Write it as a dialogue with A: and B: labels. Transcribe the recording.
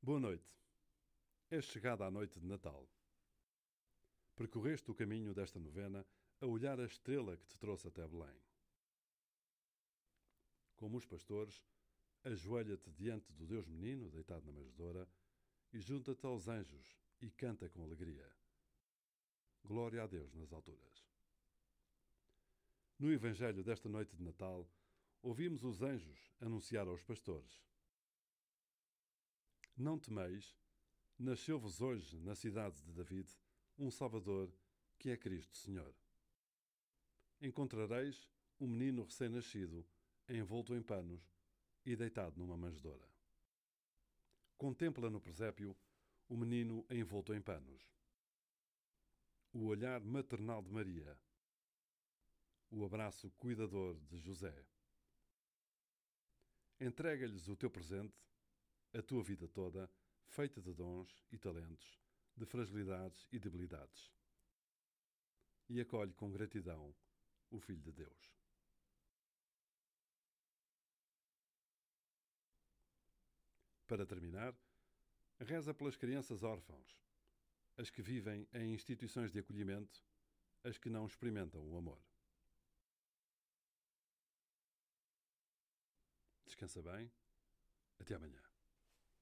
A: Boa noite. É chegada a noite de Natal. Percorreste o caminho desta novena a olhar a estrela que te trouxe até Belém. Como os pastores, ajoelha-te diante do Deus menino deitado na manjedoura e junta-te aos anjos e canta com alegria. Glória a Deus nas alturas. No Evangelho desta noite de Natal, ouvimos os anjos anunciar aos pastores: Não temeis, nasceu-vos hoje na cidade de David um Salvador, que é Cristo Senhor. Encontrareis um menino recém-nascido, envolto em panos e deitado numa manjedoura. Contempla no presépio o menino envolto em panos. O olhar maternal de Maria. O abraço cuidador de José. Entrega-lhes o teu presente, a tua vida toda, feita de dons e talentos, de fragilidades e debilidades. E acolhe com gratidão o Filho de Deus. Para terminar, reza pelas crianças órfãos, as que vivem em instituições de acolhimento, as que não experimentam o amor. Descansa bem. Até amanhã.